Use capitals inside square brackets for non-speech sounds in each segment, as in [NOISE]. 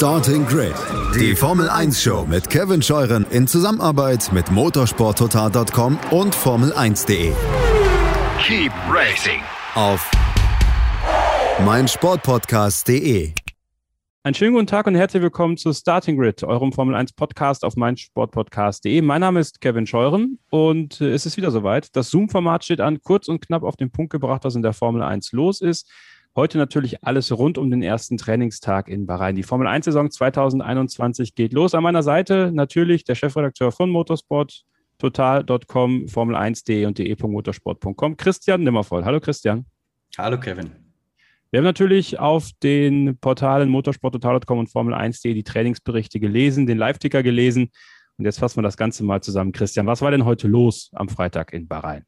Starting Grid, die Formel 1 Show mit Kevin Scheuren in Zusammenarbeit mit motorsporttotal.com und Formel1.de. Keep racing Auf meinsportpodcast.de. Einen schönen guten Tag und herzlich willkommen zu Starting Grid, eurem Formel 1 Podcast auf meinsportpodcast.de. Mein Name ist Kevin Scheuren und äh, es ist wieder soweit. Das Zoom-Format steht an, kurz und knapp auf den Punkt gebracht, was in der Formel 1 los ist. Heute natürlich alles rund um den ersten Trainingstag in Bahrain. Die Formel 1-Saison 2021 geht los. An meiner Seite natürlich der Chefredakteur von Motorsport, total.com, formel1.de und de.motorsport.com, Christian Nimmervoll. Hallo Christian. Hallo Kevin. Wir haben natürlich auf den Portalen motorsporttotal.com und Formel1.de die Trainingsberichte gelesen, den Live-Ticker gelesen. Und jetzt fassen wir das Ganze mal zusammen. Christian, was war denn heute los am Freitag in Bahrain?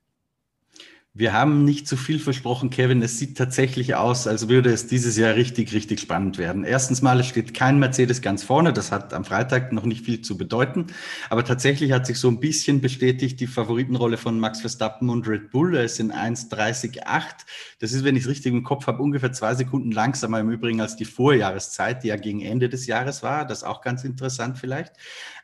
Wir haben nicht zu viel versprochen, Kevin. Es sieht tatsächlich aus, als würde es dieses Jahr richtig, richtig spannend werden. Erstens mal, es steht kein Mercedes ganz vorne. Das hat am Freitag noch nicht viel zu bedeuten. Aber tatsächlich hat sich so ein bisschen bestätigt die Favoritenrolle von Max Verstappen und Red Bull. Er ist in 1,30,8. Das ist, wenn ich es richtig im Kopf habe, ungefähr zwei Sekunden langsamer im Übrigen als die Vorjahreszeit, die ja gegen Ende des Jahres war. Das auch ganz interessant vielleicht.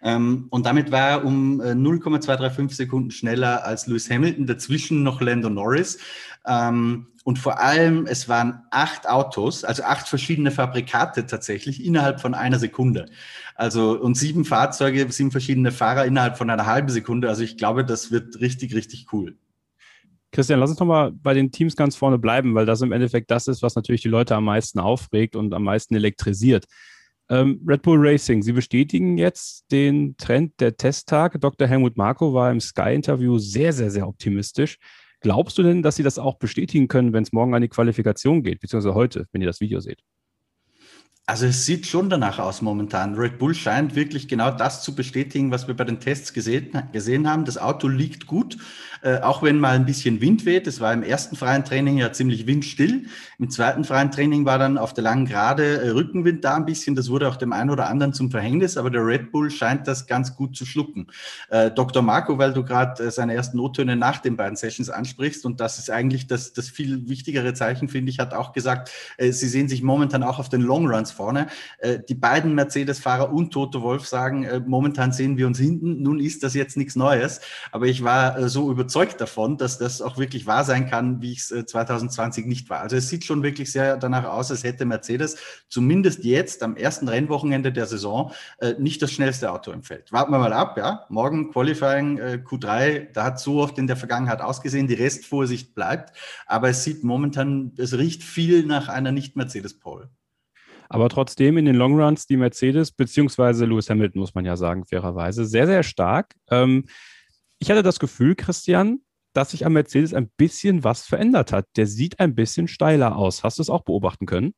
Ähm, und damit war er um 0,235 äh, Sekunden schneller als Lewis Hamilton. Dazwischen noch Lando Norris. Ähm, und vor allem, es waren acht Autos, also acht verschiedene Fabrikate tatsächlich innerhalb von einer Sekunde. Also und sieben Fahrzeuge, sieben verschiedene Fahrer innerhalb von einer halben Sekunde. Also ich glaube, das wird richtig, richtig cool. Christian, lass uns nochmal bei den Teams ganz vorne bleiben, weil das im Endeffekt das ist, was natürlich die Leute am meisten aufregt und am meisten elektrisiert. Ähm, Red Bull Racing, Sie bestätigen jetzt den Trend der Testtage. Dr. Helmut Marko war im Sky-Interview sehr, sehr, sehr optimistisch. Glaubst du denn, dass Sie das auch bestätigen können, wenn es morgen an die Qualifikation geht, beziehungsweise heute, wenn ihr das Video seht? Also es sieht schon danach aus momentan. Red Bull scheint wirklich genau das zu bestätigen, was wir bei den Tests gesehen, gesehen haben. Das Auto liegt gut, äh, auch wenn mal ein bisschen Wind weht. Es war im ersten freien Training ja ziemlich windstill. Im zweiten freien Training war dann auf der langen Gerade äh, Rückenwind da ein bisschen. Das wurde auch dem einen oder anderen zum Verhängnis, aber der Red Bull scheint das ganz gut zu schlucken. Äh, Dr. Marco, weil du gerade äh, seine ersten Nottöne nach den beiden Sessions ansprichst und das ist eigentlich das, das viel wichtigere Zeichen, finde ich, hat auch gesagt, äh, sie sehen sich momentan auch auf den Long Runs vorne. Äh, die beiden Mercedes-Fahrer und Toto Wolf sagen, äh, momentan sehen wir uns hinten. Nun ist das jetzt nichts Neues, aber ich war äh, so überzeugt davon, dass das auch wirklich wahr sein kann, wie ich es 2020 nicht war. Also es sieht schon wirklich sehr danach aus, als hätte Mercedes zumindest jetzt am ersten Rennwochenende der Saison nicht das schnellste Auto im Feld. Warten wir mal ab, ja. Morgen Qualifying Q3, da hat so oft in der Vergangenheit ausgesehen, die Restvorsicht bleibt, aber es sieht momentan, es riecht viel nach einer Nicht-Mercedes-Pole. Aber trotzdem in den Longruns die Mercedes, beziehungsweise Lewis Hamilton, muss man ja sagen, fairerweise, sehr, sehr stark. Ähm, ich hatte das Gefühl, Christian, dass sich am Mercedes ein bisschen was verändert hat. Der sieht ein bisschen steiler aus. Hast du es auch beobachten können?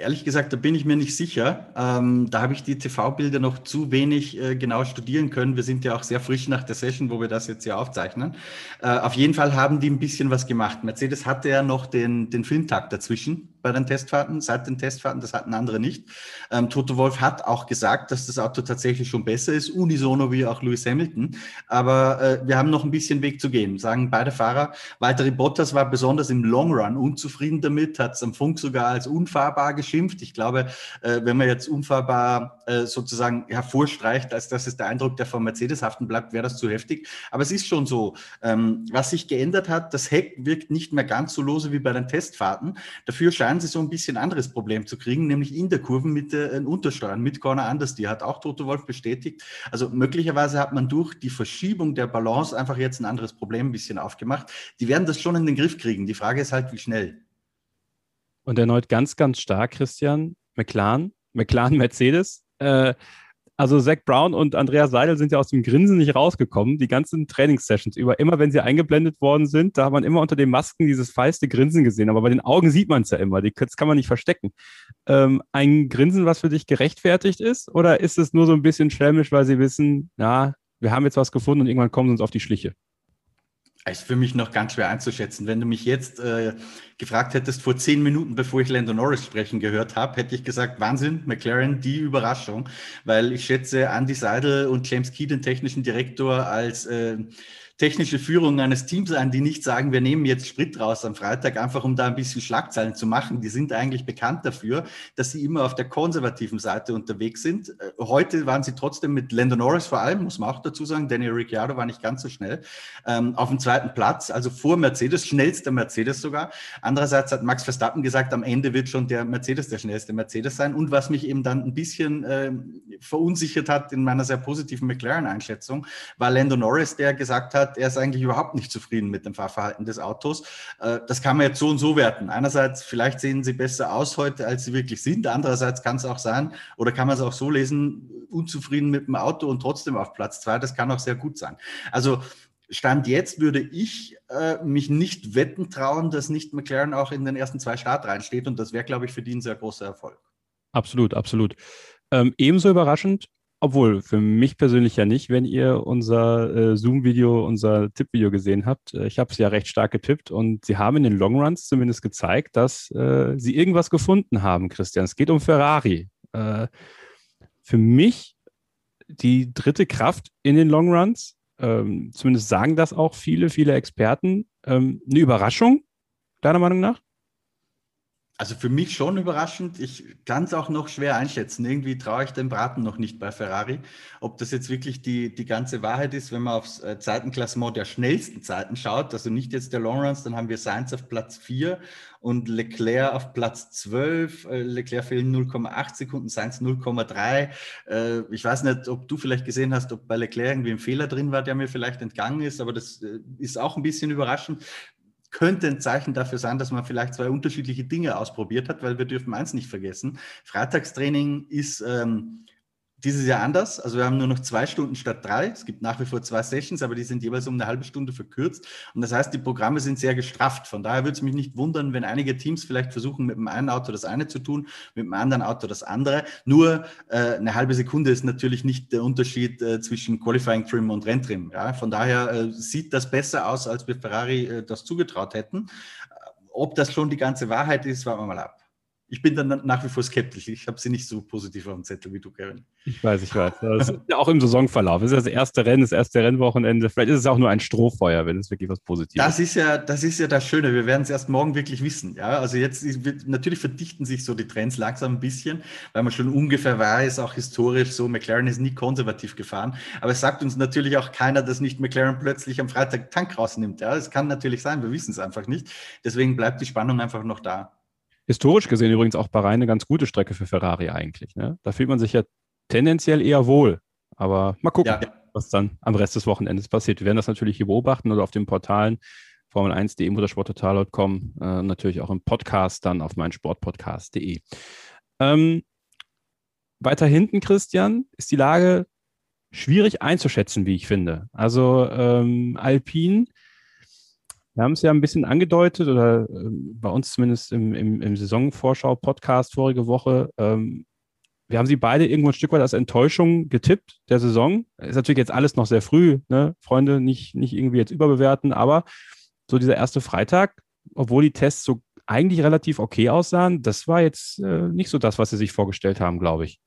Ehrlich gesagt, da bin ich mir nicht sicher. Ähm, da habe ich die TV-Bilder noch zu wenig äh, genau studieren können. Wir sind ja auch sehr frisch nach der Session, wo wir das jetzt ja aufzeichnen. Äh, auf jeden Fall haben die ein bisschen was gemacht. Mercedes hatte ja noch den, den Filmtag dazwischen bei den Testfahrten, seit den Testfahrten, das hatten andere nicht. Ähm, Toto Wolf hat auch gesagt, dass das Auto tatsächlich schon besser ist, unisono wie auch Lewis Hamilton. Aber äh, wir haben noch ein bisschen Weg zu gehen, sagen beide Fahrer. Walter Bottas war besonders im Long Run unzufrieden damit, hat es am Funk sogar als unfahrbar geschimpft. Ich glaube, äh, wenn man jetzt unfahrbar äh, sozusagen hervorstreicht, als dass es der Eindruck, der von Mercedes haften bleibt, wäre das zu heftig. Aber es ist schon so, ähm, was sich geändert hat, das Heck wirkt nicht mehr ganz so lose wie bei den Testfahrten. Dafür scheint sie so ein bisschen anderes Problem zu kriegen, nämlich in der Kurve mit den Untersteuern, mit Corner Anders. Die hat auch Toto Wolf bestätigt. Also möglicherweise hat man durch die Verschiebung der Balance einfach jetzt ein anderes Problem ein bisschen aufgemacht. Die werden das schon in den Griff kriegen. Die Frage ist halt, wie schnell. Und erneut ganz, ganz stark, Christian, McLaren, McLaren Mercedes. Äh, also Zach Brown und Andreas Seidel sind ja aus dem Grinsen nicht rausgekommen, die ganzen Trainingssessions über. Immer wenn sie eingeblendet worden sind, da hat man immer unter den Masken dieses feiste Grinsen gesehen. Aber bei den Augen sieht man es ja immer. das kann man nicht verstecken. Ähm, ein Grinsen, was für dich gerechtfertigt ist? Oder ist es nur so ein bisschen schelmisch, weil sie wissen, ja, wir haben jetzt was gefunden und irgendwann kommen sie uns auf die Schliche? Ist für mich noch ganz schwer einzuschätzen. Wenn du mich jetzt äh, gefragt hättest vor zehn Minuten, bevor ich Lando Norris sprechen gehört habe, hätte ich gesagt, Wahnsinn, McLaren, die Überraschung, weil ich schätze Andy Seidel und James Key, den technischen Direktor, als äh, technische Führung eines Teams ein, die nicht sagen, wir nehmen jetzt Sprit raus am Freitag, einfach um da ein bisschen Schlagzeilen zu machen. Die sind eigentlich bekannt dafür, dass sie immer auf der konservativen Seite unterwegs sind. Äh, heute waren sie trotzdem mit Lando Norris vor allem, muss man auch dazu sagen, Daniel Ricciardo war nicht ganz so schnell, ähm, auf dem zweiten Platz, also vor Mercedes, schnellster Mercedes sogar. Andererseits hat Max Verstappen gesagt, am Ende wird schon der Mercedes der schnellste Mercedes sein. Und was mich eben dann ein bisschen äh, verunsichert hat in meiner sehr positiven McLaren-Einschätzung, war Lando Norris, der gesagt hat, er ist eigentlich überhaupt nicht zufrieden mit dem Fahrverhalten des Autos. Äh, das kann man jetzt so und so werten. Einerseits, vielleicht sehen sie besser aus heute, als sie wirklich sind. Andererseits kann es auch sein, oder kann man es auch so lesen, unzufrieden mit dem Auto und trotzdem auf Platz zwei. Das kann auch sehr gut sein. Also Stand jetzt würde ich äh, mich nicht wetten trauen, dass nicht McLaren auch in den ersten zwei Start reinsteht. Und das wäre, glaube ich, für die ein sehr großer Erfolg. Absolut, absolut. Ähm, ebenso überraschend obwohl, für mich persönlich ja nicht, wenn ihr unser äh, Zoom-Video, unser Tippvideo gesehen habt. Äh, ich habe es ja recht stark getippt und sie haben in den Longruns zumindest gezeigt, dass äh, sie irgendwas gefunden haben, Christian. Es geht um Ferrari. Äh, für mich die dritte Kraft in den Longruns. Ähm, zumindest sagen das auch viele, viele Experten. Ähm, eine Überraschung, deiner Meinung nach? Also für mich schon überraschend. Ich kann es auch noch schwer einschätzen. Irgendwie traue ich dem Braten noch nicht bei Ferrari. Ob das jetzt wirklich die, die ganze Wahrheit ist, wenn man aufs äh, Zeitenklassement der schnellsten Zeiten schaut, also nicht jetzt der Longruns, dann haben wir Sainz auf Platz 4 und Leclerc auf Platz 12. Äh, Leclerc fehlen 0,8 Sekunden, Sainz 0,3. Äh, ich weiß nicht, ob du vielleicht gesehen hast, ob bei Leclerc irgendwie ein Fehler drin war, der mir vielleicht entgangen ist, aber das ist auch ein bisschen überraschend könnte ein Zeichen dafür sein, dass man vielleicht zwei unterschiedliche Dinge ausprobiert hat, weil wir dürfen eins nicht vergessen. Freitagstraining ist ähm, dieses Jahr anders. Also wir haben nur noch zwei Stunden statt drei. Es gibt nach wie vor zwei Sessions, aber die sind jeweils um eine halbe Stunde verkürzt. Und das heißt, die Programme sind sehr gestrafft. Von daher würde es mich nicht wundern, wenn einige Teams vielleicht versuchen, mit dem einen Auto das eine zu tun, mit dem anderen Auto das andere. Nur äh, eine halbe Sekunde ist natürlich nicht der Unterschied äh, zwischen Qualifying Trim und Renntrim. Ja? Von daher äh, sieht das besser aus, als wir Ferrari äh, das zugetraut hätten. Ob das schon die ganze Wahrheit ist, warten wir mal ab ich bin dann nach wie vor skeptisch. Ich habe sie nicht so positiv auf dem Zettel wie du, Kevin. Ich weiß, ich weiß. Das ist ja auch im Saisonverlauf. Es ist das erste Rennen, das erste Rennwochenende. Vielleicht ist es auch nur ein Strohfeuer, wenn es wirklich was Positives ist. Das ist ja das, ist ja das Schöne. Wir werden es erst morgen wirklich wissen. Ja, also jetzt natürlich verdichten sich so die Trends langsam ein bisschen, weil man schon ungefähr weiß, auch historisch so, McLaren ist nie konservativ gefahren. Aber es sagt uns natürlich auch keiner, dass nicht McLaren plötzlich am Freitag Tank rausnimmt. Ja, es kann natürlich sein, wir wissen es einfach nicht. Deswegen bleibt die Spannung einfach noch da historisch gesehen übrigens auch Bahrain eine ganz gute Strecke für Ferrari eigentlich. Ne? Da fühlt man sich ja tendenziell eher wohl. Aber mal gucken, ja. was dann am Rest des Wochenendes passiert. Wir werden das natürlich hier beobachten oder auf den Portalen Formel1.de, motorsporttotal.com, äh, natürlich auch im Podcast dann auf meinsportpodcast.de. Ähm, weiter hinten, Christian, ist die Lage schwierig einzuschätzen, wie ich finde. Also ähm, Alpine wir haben es ja ein bisschen angedeutet oder äh, bei uns zumindest im, im, im Saisonvorschau-Podcast vorige Woche. Ähm, wir haben sie beide irgendwo ein Stück weit als Enttäuschung getippt der Saison. Ist natürlich jetzt alles noch sehr früh, ne? Freunde, nicht, nicht irgendwie jetzt überbewerten, aber so dieser erste Freitag, obwohl die Tests so eigentlich relativ okay aussahen, das war jetzt äh, nicht so das, was sie sich vorgestellt haben, glaube ich.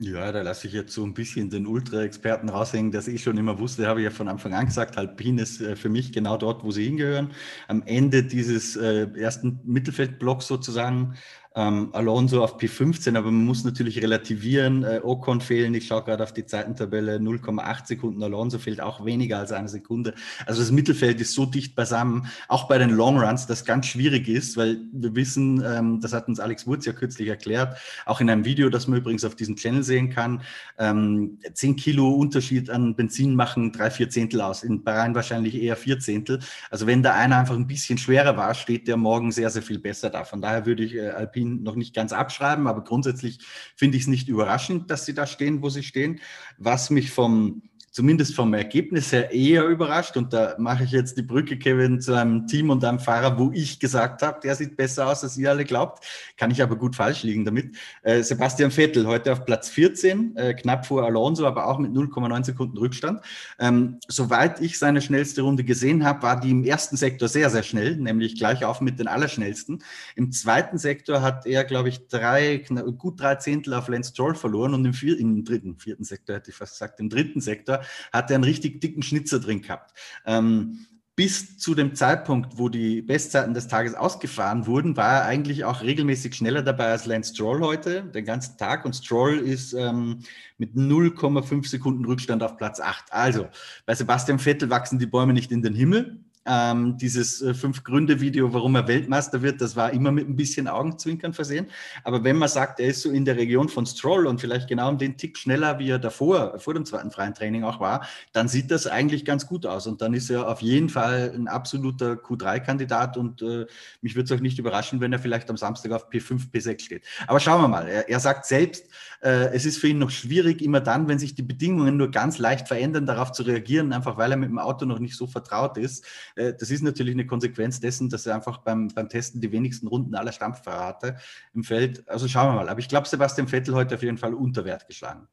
Ja, da lasse ich jetzt so ein bisschen den Ultra-Experten raushängen, dass ich schon immer wusste, habe ich ja von Anfang an gesagt, Alpine ist äh, für mich genau dort, wo sie hingehören. Am Ende dieses äh, ersten Mittelfeldblocks sozusagen ähm, Alonso auf P15, aber man muss natürlich relativieren. Äh, Ocon fehlen, ich schaue gerade auf die Zeitentabelle, 0,8 Sekunden. Alonso fehlt auch weniger als eine Sekunde. Also das Mittelfeld ist so dicht beisammen, auch bei den Longruns, das ganz schwierig ist, weil wir wissen, ähm, das hat uns Alex Wurz ja kürzlich erklärt, auch in einem Video, das man übrigens auf diesem Channel sehen kann, ähm, 10 Kilo Unterschied an Benzin machen drei, vier Zehntel aus. In Bahrain wahrscheinlich eher vier Zehntel. Also wenn da einer einfach ein bisschen schwerer war, steht der morgen sehr, sehr viel besser da. Von daher würde ich äh, Alpine Berlin noch nicht ganz abschreiben, aber grundsätzlich finde ich es nicht überraschend, dass sie da stehen, wo sie stehen. Was mich vom zumindest vom Ergebnis her eher überrascht. Und da mache ich jetzt die Brücke, Kevin, zu einem Team und einem Fahrer, wo ich gesagt habe, der sieht besser aus, als ihr alle glaubt. Kann ich aber gut falsch liegen damit. Äh, Sebastian Vettel heute auf Platz 14, äh, knapp vor Alonso, aber auch mit 0,9 Sekunden Rückstand. Ähm, soweit ich seine schnellste Runde gesehen habe, war die im ersten Sektor sehr, sehr schnell, nämlich gleich auf mit den Allerschnellsten. Im zweiten Sektor hat er, glaube ich, drei, gut drei Zehntel auf Lance Stroll verloren und im, vier, im dritten, vierten Sektor hätte ich fast gesagt, im dritten Sektor hat er einen richtig dicken Schnitzer drin gehabt. Ähm, bis zu dem Zeitpunkt, wo die Bestzeiten des Tages ausgefahren wurden, war er eigentlich auch regelmäßig schneller dabei als Lance Stroll heute, den ganzen Tag. Und Stroll ist ähm, mit 0,5 Sekunden Rückstand auf Platz 8. Also bei Sebastian Vettel wachsen die Bäume nicht in den Himmel. Ähm, dieses äh, Fünf-Gründe-Video, warum er Weltmeister wird, das war immer mit ein bisschen Augenzwinkern versehen. Aber wenn man sagt, er ist so in der Region von Stroll und vielleicht genau um den Tick schneller, wie er davor, vor dem zweiten freien Training auch war, dann sieht das eigentlich ganz gut aus. Und dann ist er auf jeden Fall ein absoluter Q3-Kandidat und äh, mich würde es auch nicht überraschen, wenn er vielleicht am Samstag auf P5, P6 steht. Aber schauen wir mal. Er, er sagt selbst, es ist für ihn noch schwierig, immer dann, wenn sich die Bedingungen nur ganz leicht verändern, darauf zu reagieren, einfach weil er mit dem Auto noch nicht so vertraut ist. Äh, das ist natürlich eine Konsequenz dessen, dass er einfach beim, beim Testen die wenigsten Runden aller Stampffahrer hatte im Feld. Also schauen wir mal. Aber ich glaube, Sebastian Vettel heute auf jeden Fall unter Wert geschlagen.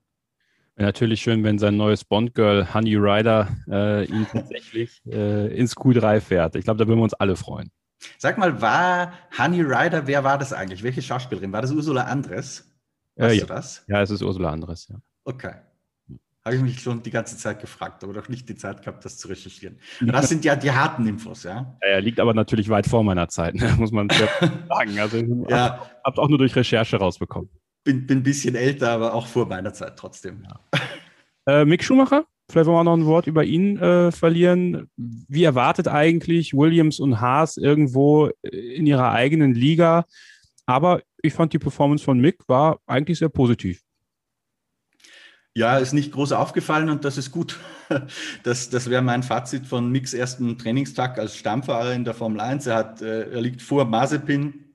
Wäre natürlich schön, wenn sein neues Bond-Girl Honey Rider äh, ihn tatsächlich [LAUGHS] äh, ins Q3 fährt. Ich glaube, da würden wir uns alle freuen. Sag mal, war Honey Rider, wer war das eigentlich? Welche Schauspielerin? War das Ursula Andres? Weißt äh, ja. du das? Ja, es ist Ursula Andres, ja. Okay. Habe ich mich schon die ganze Zeit gefragt, aber doch nicht die Zeit gehabt, das zu recherchieren. Das sind ja die harten Infos, ja? Ja, liegt aber natürlich weit vor meiner Zeit, ne? [LAUGHS] muss man [LAUGHS] sagen. Also ich ja. habe es auch nur durch Recherche rausbekommen. Bin, bin ein bisschen älter, aber auch vor meiner Zeit trotzdem. Ja. Äh, Mick Schumacher, vielleicht wollen wir noch ein Wort über ihn äh, verlieren. Wie erwartet eigentlich Williams und Haas irgendwo in ihrer eigenen Liga? Aber ich fand die Performance von Mick war eigentlich sehr positiv. Ja, ist nicht groß aufgefallen und das ist gut. [LAUGHS] Das, das wäre mein Fazit von Micks ersten Trainingstag als Stammfahrer in der Formel 1. Er, hat, äh, er liegt vor Mazepin.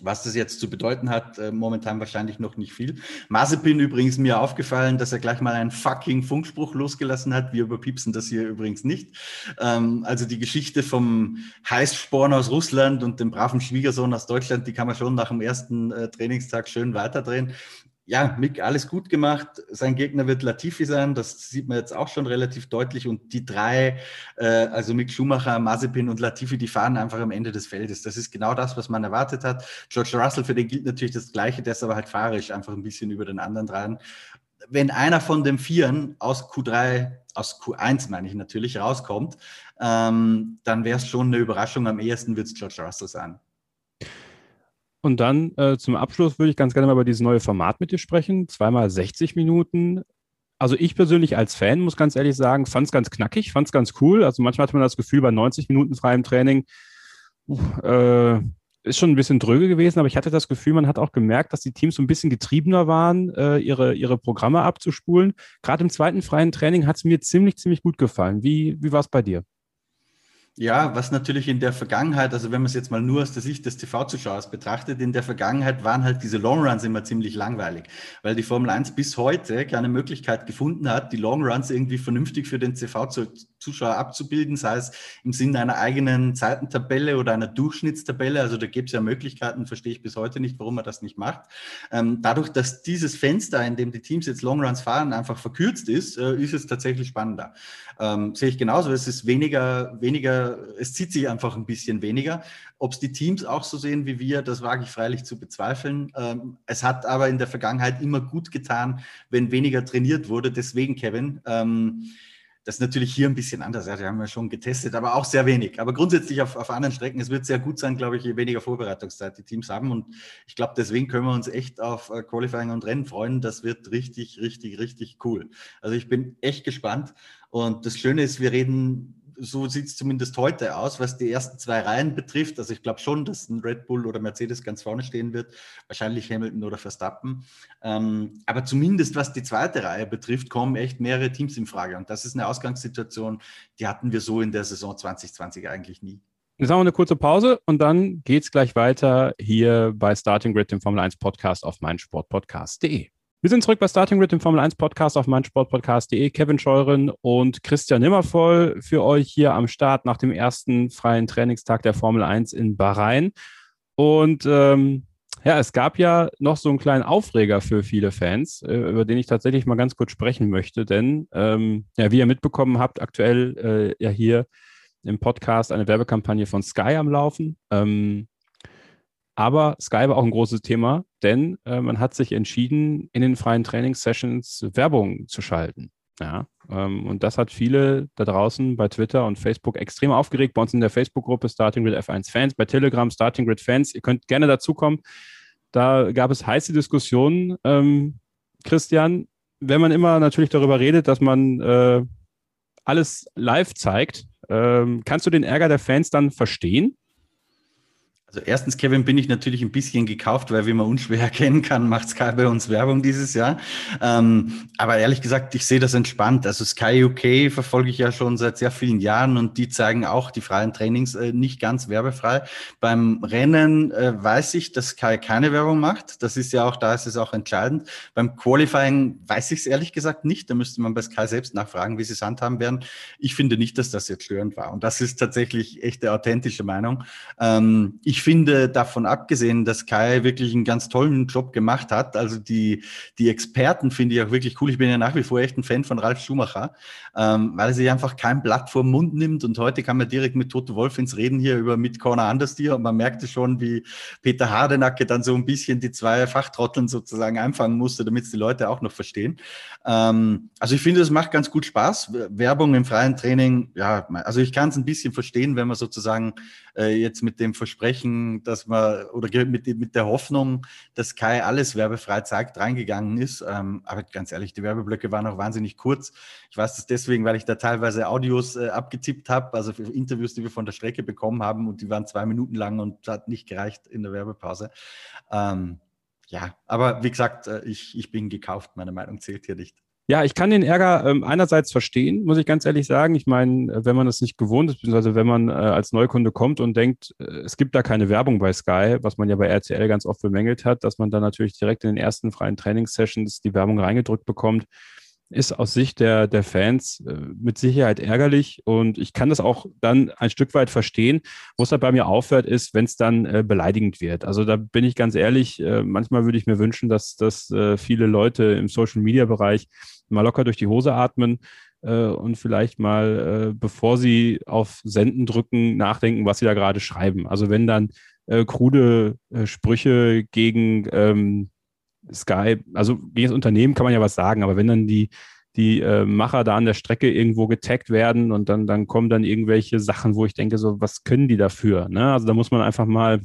Was das jetzt zu bedeuten hat, äh, momentan wahrscheinlich noch nicht viel. Mazepin übrigens mir aufgefallen, dass er gleich mal einen fucking Funkspruch losgelassen hat. Wir überpiepsen das hier übrigens nicht. Ähm, also die Geschichte vom Heißsporn aus Russland und dem braven Schwiegersohn aus Deutschland, die kann man schon nach dem ersten äh, Trainingstag schön weiterdrehen ja, Mick, alles gut gemacht. Sein Gegner wird Latifi sein, das sieht man jetzt auch schon relativ deutlich. Und die drei, äh, also Mick Schumacher, Mazepin und Latifi, die fahren einfach am Ende des Feldes. Das ist genau das, was man erwartet hat. George Russell, für den gilt natürlich das Gleiche, der ist aber halt fahrisch, einfach ein bisschen über den anderen dreien. Wenn einer von den Vieren aus Q3, aus Q1 meine ich natürlich, rauskommt, ähm, dann wäre es schon eine Überraschung. Am ehesten wird es George Russell sein. Und dann äh, zum Abschluss würde ich ganz gerne mal über dieses neue Format mit dir sprechen. Zweimal 60 Minuten. Also ich persönlich als Fan muss ganz ehrlich sagen, fand es ganz knackig, fand es ganz cool. Also manchmal hat man das Gefühl, bei 90 Minuten freiem Training äh, ist schon ein bisschen dröge gewesen, aber ich hatte das Gefühl, man hat auch gemerkt, dass die Teams so ein bisschen getriebener waren, äh, ihre, ihre Programme abzuspulen. Gerade im zweiten freien Training hat es mir ziemlich, ziemlich gut gefallen. Wie, wie war es bei dir? Ja, was natürlich in der Vergangenheit, also wenn man es jetzt mal nur aus der Sicht des TV-Zuschauers betrachtet, in der Vergangenheit waren halt diese Longruns immer ziemlich langweilig, weil die Formel 1 bis heute keine Möglichkeit gefunden hat, die Longruns irgendwie vernünftig für den TV-Zuschauer abzubilden, sei es im Sinne einer eigenen Zeitentabelle oder einer Durchschnittstabelle. Also da gibt es ja Möglichkeiten, verstehe ich bis heute nicht, warum man das nicht macht. Ähm, dadurch, dass dieses Fenster, in dem die Teams jetzt Longruns fahren, einfach verkürzt ist, äh, ist es tatsächlich spannender. Ähm, sehe ich genauso. Es ist weniger, weniger, es zieht sich einfach ein bisschen weniger. Ob es die Teams auch so sehen wie wir, das wage ich freilich zu bezweifeln. Ähm, es hat aber in der Vergangenheit immer gut getan, wenn weniger trainiert wurde. Deswegen, Kevin, ähm, das ist natürlich hier ein bisschen anders. Ja, die haben wir schon getestet, aber auch sehr wenig. Aber grundsätzlich auf, auf anderen Strecken, es wird sehr gut sein, glaube ich, je weniger Vorbereitungszeit die Teams haben. Und ich glaube, deswegen können wir uns echt auf äh, Qualifying und Rennen freuen. Das wird richtig, richtig, richtig cool. Also ich bin echt gespannt. Und das Schöne ist, wir reden so sieht es zumindest heute aus, was die ersten zwei Reihen betrifft. Also ich glaube schon, dass ein Red Bull oder Mercedes ganz vorne stehen wird, wahrscheinlich Hamilton oder Verstappen. Ähm, aber zumindest was die zweite Reihe betrifft, kommen echt mehrere Teams in Frage. Und das ist eine Ausgangssituation, die hatten wir so in der Saison 2020 eigentlich nie. Jetzt haben wir eine kurze Pause und dann geht es gleich weiter hier bei Starting Grid, dem Formel 1 Podcast auf meinsportpodcast.de. Wir sind zurück bei Starting Grid, dem Formel 1 Podcast auf meinsportpodcast.de. Kevin Scheuren und Christian Nimmervoll für euch hier am Start nach dem ersten freien Trainingstag der Formel 1 in Bahrain. Und ähm, ja, es gab ja noch so einen kleinen Aufreger für viele Fans, äh, über den ich tatsächlich mal ganz kurz sprechen möchte. Denn, ähm, ja, wie ihr mitbekommen habt, aktuell äh, ja hier im Podcast eine Werbekampagne von Sky am Laufen. Ähm, aber Sky war auch ein großes Thema, denn äh, man hat sich entschieden, in den freien Trainingssessions Werbung zu schalten. Ja, ähm, und das hat viele da draußen bei Twitter und Facebook extrem aufgeregt. Bei uns in der Facebook-Gruppe Starting Grid F1 Fans, bei Telegram Starting Grid Fans. Ihr könnt gerne dazukommen. Da gab es heiße Diskussionen. Ähm, Christian, wenn man immer natürlich darüber redet, dass man äh, alles live zeigt, ähm, kannst du den Ärger der Fans dann verstehen? Also erstens, Kevin, bin ich natürlich ein bisschen gekauft, weil wie man unschwer [LAUGHS] erkennen kann, macht Sky bei uns Werbung dieses Jahr. Ähm, aber ehrlich gesagt, ich sehe das entspannt. Also Sky UK verfolge ich ja schon seit sehr vielen Jahren und die zeigen auch die freien Trainings äh, nicht ganz werbefrei. Beim Rennen äh, weiß ich, dass Sky keine Werbung macht. Das ist ja auch, da ist es auch entscheidend. Beim Qualifying weiß ich es ehrlich gesagt nicht. Da müsste man bei Sky selbst nachfragen, wie sie es handhaben werden. Ich finde nicht, dass das jetzt störend war. Und das ist tatsächlich echt eine authentische Meinung. Ähm, ich ich finde, davon abgesehen, dass Kai wirklich einen ganz tollen Job gemacht hat, also die, die Experten finde ich auch wirklich cool. Ich bin ja nach wie vor echt ein Fan von Ralf Schumacher, ähm, weil er sich einfach kein Blatt vor den Mund nimmt und heute kann man direkt mit Toto Wolf ins Reden hier über mit Corner Understeer und man merkte schon, wie Peter Hardenacke dann so ein bisschen die zwei Fachtrotteln sozusagen einfangen musste, damit es die Leute auch noch verstehen. Ähm, also ich finde, es macht ganz gut Spaß. Werbung im freien Training, ja, also ich kann es ein bisschen verstehen, wenn man sozusagen äh, jetzt mit dem Versprechen, dass man oder mit, mit der Hoffnung, dass Kai alles werbefrei zeigt, reingegangen ist. Ähm, aber ganz ehrlich, die Werbeblöcke waren auch wahnsinnig kurz. Ich weiß das deswegen, weil ich da teilweise Audios äh, abgetippt habe, also für Interviews, die wir von der Strecke bekommen haben und die waren zwei Minuten lang und hat nicht gereicht in der Werbepause. Ähm, ja, aber wie gesagt, äh, ich, ich bin gekauft, meine Meinung zählt hier nicht. Ja, ich kann den Ärger ähm, einerseits verstehen, muss ich ganz ehrlich sagen. Ich meine, äh, wenn man es nicht gewohnt ist, beziehungsweise wenn man äh, als Neukunde kommt und denkt, äh, es gibt da keine Werbung bei Sky, was man ja bei RTL ganz oft bemängelt hat, dass man dann natürlich direkt in den ersten freien Trainingssessions die Werbung reingedrückt bekommt ist aus Sicht der, der Fans äh, mit Sicherheit ärgerlich und ich kann das auch dann ein Stück weit verstehen. Wo es halt bei mir aufhört, ist, wenn es dann äh, beleidigend wird. Also da bin ich ganz ehrlich, äh, manchmal würde ich mir wünschen, dass, dass äh, viele Leute im Social-Media-Bereich mal locker durch die Hose atmen äh, und vielleicht mal, äh, bevor sie auf Senden drücken, nachdenken, was sie da gerade schreiben. Also wenn dann krude Sprüche gegen ähm, Sky, also gegen das Unternehmen kann man ja was sagen, aber wenn dann die, die äh, Macher da an der Strecke irgendwo getaggt werden und dann, dann kommen dann irgendwelche Sachen, wo ich denke, so, was können die dafür? Ne? Also da muss man einfach mal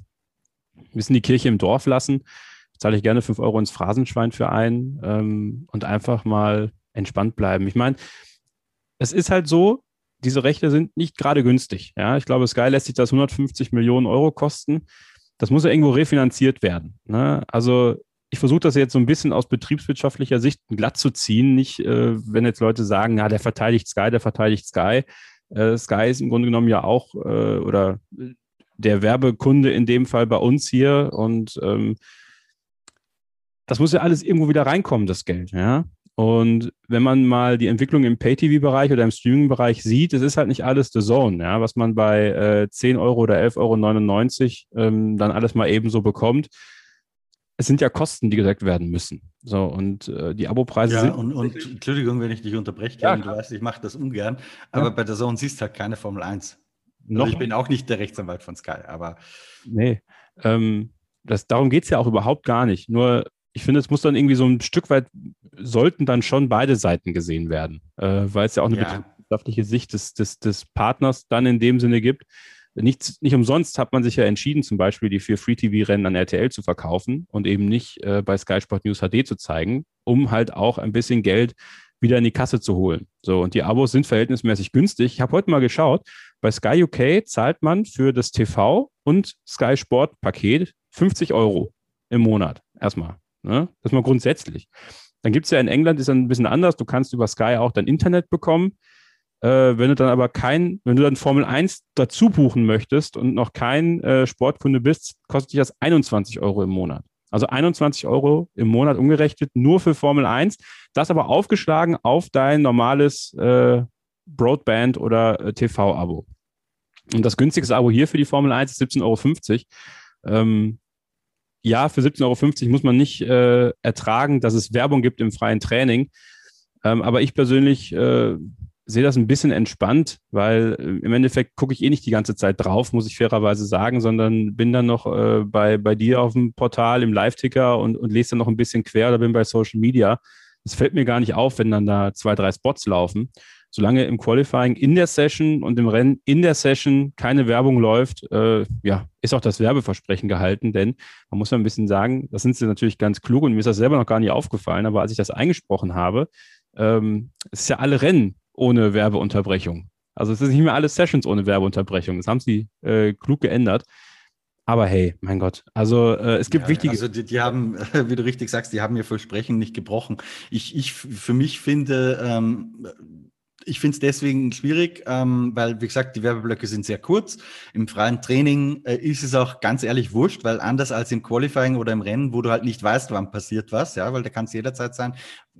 ein bisschen die Kirche im Dorf lassen. Zahle ich gerne fünf Euro ins Phrasenschwein für ein ähm, und einfach mal entspannt bleiben. Ich meine, es ist halt so, diese Rechte sind nicht gerade günstig. Ja, ich glaube, Sky lässt sich das 150 Millionen Euro kosten. Das muss ja irgendwo refinanziert werden. Ne? Also ich versuche das jetzt so ein bisschen aus betriebswirtschaftlicher Sicht glatt zu ziehen. Nicht, äh, wenn jetzt Leute sagen, ja, der verteidigt Sky, der verteidigt Sky. Äh, Sky ist im Grunde genommen ja auch, äh, oder der Werbekunde in dem Fall bei uns hier. Und ähm, das muss ja alles irgendwo wieder reinkommen, das Geld, ja. Und wenn man mal die Entwicklung im Pay-TV-Bereich oder im Streaming-Bereich sieht, es ist halt nicht alles The Zone, ja, was man bei äh, 10 Euro oder 11,99 Euro ähm, dann alles mal ebenso bekommt es sind ja Kosten, die gedeckt werden müssen. So, und äh, die Abopreise ja, sind. Und, und Entschuldigung, wenn ich dich unterbreche, ja, du weißt, ich mache das ungern, aber ja. bei der Zone siehst du halt keine Formel 1. Also Noch? ich bin auch nicht der Rechtsanwalt von Sky, aber. Nee, ähm, das, darum geht es ja auch überhaupt gar nicht. Nur, ich finde, es muss dann irgendwie so ein Stück weit, sollten dann schon beide Seiten gesehen werden, äh, weil es ja auch eine ja. wirtschaftliche Sicht des, des, des Partners dann in dem Sinne gibt nicht, nicht umsonst hat man sich ja entschieden, zum Beispiel die vier Free-TV-Rennen an RTL zu verkaufen und eben nicht äh, bei Sky Sport News HD zu zeigen, um halt auch ein bisschen Geld wieder in die Kasse zu holen. So, und die Abos sind verhältnismäßig günstig. Ich habe heute mal geschaut, bei Sky UK zahlt man für das TV und Sky Sport Paket 50 Euro im Monat. Erstmal. Ne? Das mal grundsätzlich. Dann gibt es ja in England, ist dann ein bisschen anders. Du kannst über Sky auch dein Internet bekommen. Äh, wenn du dann aber kein, wenn du dann Formel 1 dazu buchen möchtest und noch kein äh, Sportkunde bist, kostet dich das 21 Euro im Monat. Also 21 Euro im Monat umgerechnet nur für Formel 1. Das aber aufgeschlagen auf dein normales äh, Broadband- oder äh, TV-Abo. Und das günstigste Abo hier für die Formel 1 ist 17,50 Euro. Ähm, ja, für 17,50 Euro muss man nicht äh, ertragen, dass es Werbung gibt im freien Training. Ähm, aber ich persönlich äh, sehe das ein bisschen entspannt, weil äh, im Endeffekt gucke ich eh nicht die ganze Zeit drauf, muss ich fairerweise sagen, sondern bin dann noch äh, bei, bei dir auf dem Portal im Live-Ticker und, und lese dann noch ein bisschen quer oder bin bei Social Media. es fällt mir gar nicht auf, wenn dann da zwei, drei Spots laufen. Solange im Qualifying in der Session und im Rennen in der Session keine Werbung läuft, äh, ja, ist auch das Werbeversprechen gehalten, denn man muss ja ein bisschen sagen, das sind sie natürlich ganz klug und mir ist das selber noch gar nicht aufgefallen, aber als ich das eingesprochen habe, ähm, es ist ja alle Rennen ohne Werbeunterbrechung. Also es ist nicht mehr alle Sessions ohne Werbeunterbrechung. Das haben sie äh, klug geändert. Aber hey, mein Gott, also äh, es gibt ja, wichtige. Also die, die, haben, [LAUGHS] wie du richtig sagst, die haben ihr Versprechen nicht gebrochen. Ich, ich für mich finde, ähm, ich finde es deswegen schwierig, ähm, weil, wie gesagt, die Werbeblöcke sind sehr kurz. Im freien Training äh, ist es auch ganz ehrlich wurscht, weil anders als im Qualifying oder im Rennen, wo du halt nicht weißt, wann passiert was, ja, weil da kann es jederzeit sein,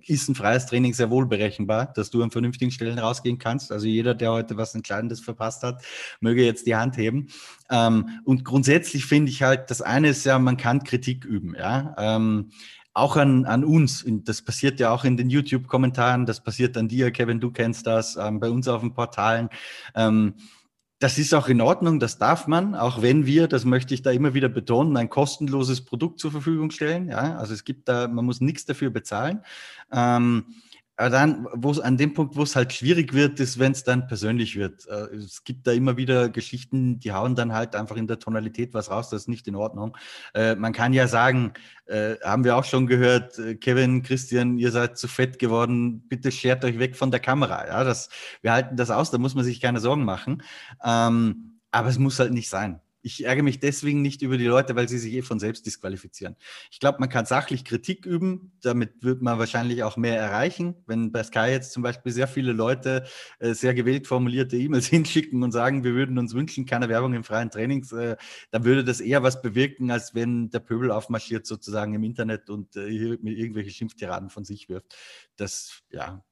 ist ein freies Training sehr wohl berechenbar, dass du an vernünftigen Stellen rausgehen kannst. Also jeder, der heute was Entscheidendes verpasst hat, möge jetzt die Hand heben. Ähm, und grundsätzlich finde ich halt, das eine ist ja, man kann Kritik üben, ja. Ähm, auch an, an uns. Das passiert ja auch in den YouTube-Kommentaren, das passiert an dir, Kevin, du kennst das, ähm, bei uns auf den Portalen. Ähm, das ist auch in Ordnung, das darf man, auch wenn wir, das möchte ich da immer wieder betonen, ein kostenloses Produkt zur Verfügung stellen. Ja, also es gibt da, man muss nichts dafür bezahlen. Ähm, aber dann, wo es an dem Punkt, wo es halt schwierig wird, ist, wenn es dann persönlich wird. Äh, es gibt da immer wieder Geschichten, die hauen dann halt einfach in der Tonalität was raus, das ist nicht in Ordnung. Äh, man kann ja sagen, äh, haben wir auch schon gehört, Kevin, Christian, ihr seid zu fett geworden, bitte schert euch weg von der Kamera. Ja, das, wir halten das aus, da muss man sich keine Sorgen machen. Ähm, aber es muss halt nicht sein. Ich ärgere mich deswegen nicht über die Leute, weil sie sich eh von selbst disqualifizieren. Ich glaube, man kann sachlich Kritik üben. Damit wird man wahrscheinlich auch mehr erreichen. Wenn bei Sky jetzt zum Beispiel sehr viele Leute äh, sehr gewählt formulierte E-Mails [LAUGHS] hinschicken und sagen, wir würden uns wünschen, keine Werbung im freien Trainings, äh, dann würde das eher was bewirken, als wenn der Pöbel aufmarschiert sozusagen im Internet und äh, irgendwelche Schimpftiraden von sich wirft. Das, ja,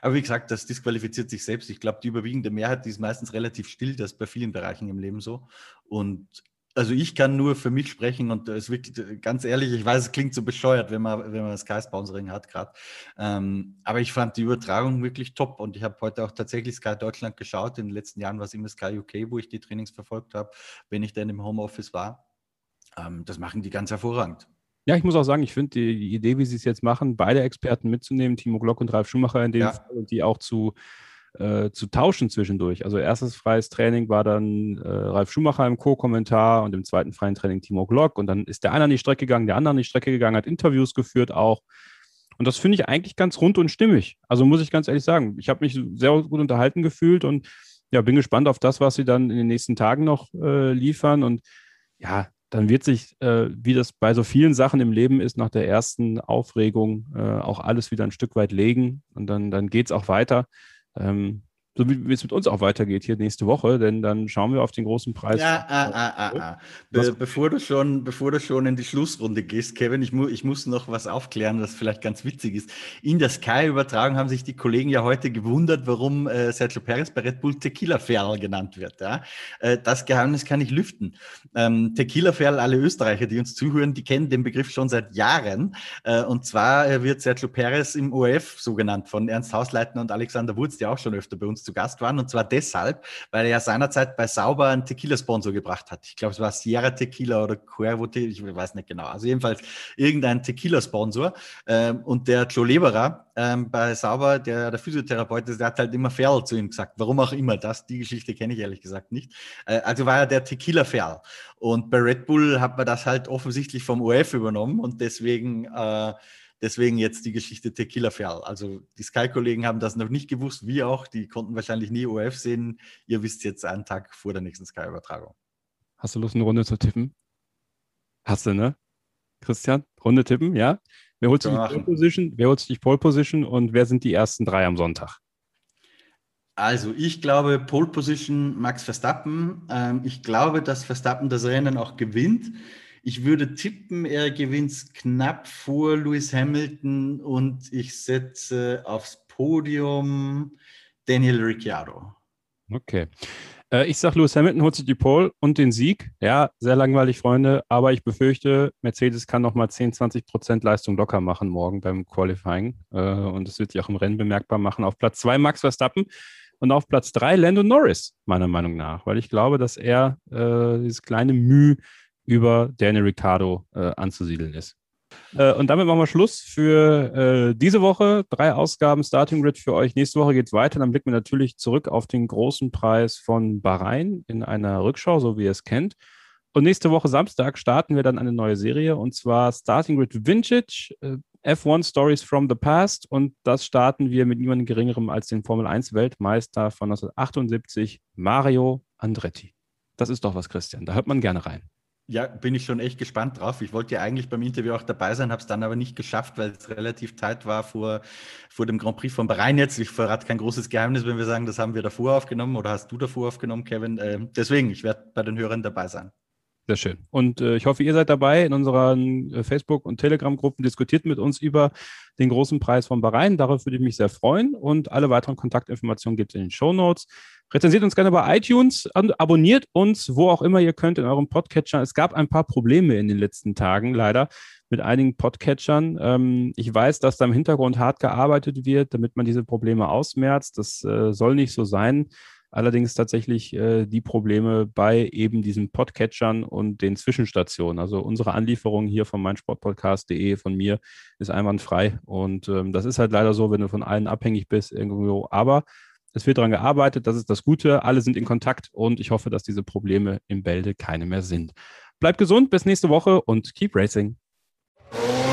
aber wie gesagt, das disqualifiziert sich selbst. Ich glaube, die überwiegende Mehrheit, die ist meistens relativ still, das ist bei vielen Bereichen im Leben so. Und also ich kann nur für mich sprechen und es wirklich ganz ehrlich, ich weiß, es klingt so bescheuert, wenn man, wenn man Sky Sponsoring hat gerade. Ähm, aber ich fand die Übertragung wirklich top und ich habe heute auch tatsächlich Sky Deutschland geschaut. In den letzten Jahren war es immer Sky UK, wo ich die Trainings verfolgt habe, wenn ich dann im Homeoffice war. Ähm, das machen die ganz hervorragend. Ja, ich muss auch sagen, ich finde die, Idee, wie sie es jetzt machen, beide Experten mitzunehmen, Timo Glock und Ralf Schumacher in dem ja. Fall, und die auch zu, äh, zu tauschen zwischendurch. Also erstes freies Training war dann äh, Ralf Schumacher im Co-Kommentar und im zweiten freien Training Timo Glock. Und dann ist der eine an die Strecke gegangen, der andere an die Strecke gegangen, hat Interviews geführt auch. Und das finde ich eigentlich ganz rund und stimmig. Also muss ich ganz ehrlich sagen, ich habe mich sehr gut unterhalten gefühlt und ja, bin gespannt auf das, was sie dann in den nächsten Tagen noch äh, liefern. Und ja, dann wird sich, äh, wie das bei so vielen Sachen im Leben ist, nach der ersten Aufregung äh, auch alles wieder ein Stück weit legen und dann, dann geht es auch weiter. Ähm, so wie es mit uns auch weitergeht hier nächste Woche, denn dann schauen wir auf den großen Preis. Ja, ah, ah, ah, ah. Be bevor, du schon, bevor du schon in die Schlussrunde gehst, Kevin, ich, mu ich muss noch was aufklären, das vielleicht ganz witzig ist. In der Sky-Übertragung haben sich die Kollegen ja heute gewundert, warum äh, Sergio Perez bei Red Bull Tequila Ferl genannt wird. Ja? Äh, das Geheimnis kann ich lüften. Ähm, Tequila Ferl, alle Österreicher, die uns zuhören, die kennen den Begriff schon seit Jahren. Äh, und zwar äh, wird Sergio Perez im ORF so genannt von Ernst Hausleitner und Alexander Wurz, die auch schon öfter bei uns zu Gast waren. Und zwar deshalb, weil er ja seinerzeit bei Sauber einen Tequila-Sponsor gebracht hat. Ich glaube, es war Sierra Tequila oder Cuervo Tequila, ich weiß nicht genau. Also jedenfalls irgendein Tequila-Sponsor. Ähm, und der Joe Leberer ähm, bei Sauber, der, der Physiotherapeut ist, der hat halt immer Ferl zu ihm gesagt. Warum auch immer das. Die Geschichte kenne ich ehrlich gesagt nicht. Äh, also war er der Tequila-Ferl. Und bei Red Bull hat man das halt offensichtlich vom OF übernommen und deswegen äh, Deswegen jetzt die Geschichte Tequila Ferl. Also die Sky-Kollegen haben das noch nicht gewusst, wie auch. Die konnten wahrscheinlich nie OF sehen. Ihr wisst jetzt einen Tag vor der nächsten Sky-Übertragung. Hast du Lust, eine Runde zu tippen? Hast du, ne? Christian, Runde tippen, ja? Wer holt, sich die Pole Position? wer holt sich die Pole Position und wer sind die ersten drei am Sonntag? Also ich glaube Pole Position Max Verstappen. Ähm, ich glaube, dass Verstappen das Rennen auch gewinnt. Ich würde tippen, er gewinnt knapp vor Lewis Hamilton und ich setze aufs Podium Daniel Ricciardo. Okay. Äh, ich sage, Lewis Hamilton holt sich die Pole und den Sieg. Ja, sehr langweilig, Freunde, aber ich befürchte, Mercedes kann nochmal 10, 20 Prozent Leistung locker machen morgen beim Qualifying. Äh, und das wird sich auch im Rennen bemerkbar machen. Auf Platz 2 Max Verstappen und auf Platz 3 Lando Norris, meiner Meinung nach, weil ich glaube, dass er äh, dieses kleine Mühe über Daniel Ricciardo äh, anzusiedeln ist. Äh, und damit machen wir Schluss für äh, diese Woche. Drei Ausgaben Starting Grid für euch. Nächste Woche geht es weiter. Dann blicken wir natürlich zurück auf den großen Preis von Bahrain in einer Rückschau, so wie ihr es kennt. Und nächste Woche Samstag starten wir dann eine neue Serie und zwar Starting Grid Vintage. Äh, F1 Stories from the Past und das starten wir mit niemandem geringerem als den Formel 1 Weltmeister von 1978, Mario Andretti. Das ist doch was, Christian. Da hört man gerne rein. Ja, bin ich schon echt gespannt drauf. Ich wollte ja eigentlich beim Interview auch dabei sein, habe es dann aber nicht geschafft, weil es relativ tight war vor, vor dem Grand Prix von Bahrain jetzt. Ich verrate kein großes Geheimnis, wenn wir sagen, das haben wir davor aufgenommen oder hast du davor aufgenommen, Kevin. Äh, deswegen, ich werde bei den Hörern dabei sein. Sehr schön. Und äh, ich hoffe, ihr seid dabei in unseren äh, Facebook- und Telegram-Gruppen, diskutiert mit uns über den großen Preis von Bahrain. Darauf würde ich mich sehr freuen. Und alle weiteren Kontaktinformationen gibt es in den Show Notes. Rezensiert uns gerne bei iTunes, abonniert uns, wo auch immer ihr könnt, in eurem Podcatcher. Es gab ein paar Probleme in den letzten Tagen, leider, mit einigen Podcatchern. Ähm, ich weiß, dass da im Hintergrund hart gearbeitet wird, damit man diese Probleme ausmerzt. Das äh, soll nicht so sein allerdings tatsächlich äh, die Probleme bei eben diesen Podcatchern und den Zwischenstationen. Also unsere Anlieferung hier von meinsportpodcast.de von mir ist einwandfrei. Und ähm, das ist halt leider so, wenn du von allen abhängig bist irgendwo. Aber es wird daran gearbeitet, das ist das Gute. Alle sind in Kontakt und ich hoffe, dass diese Probleme im Bälde keine mehr sind. Bleibt gesund, bis nächste Woche und keep racing.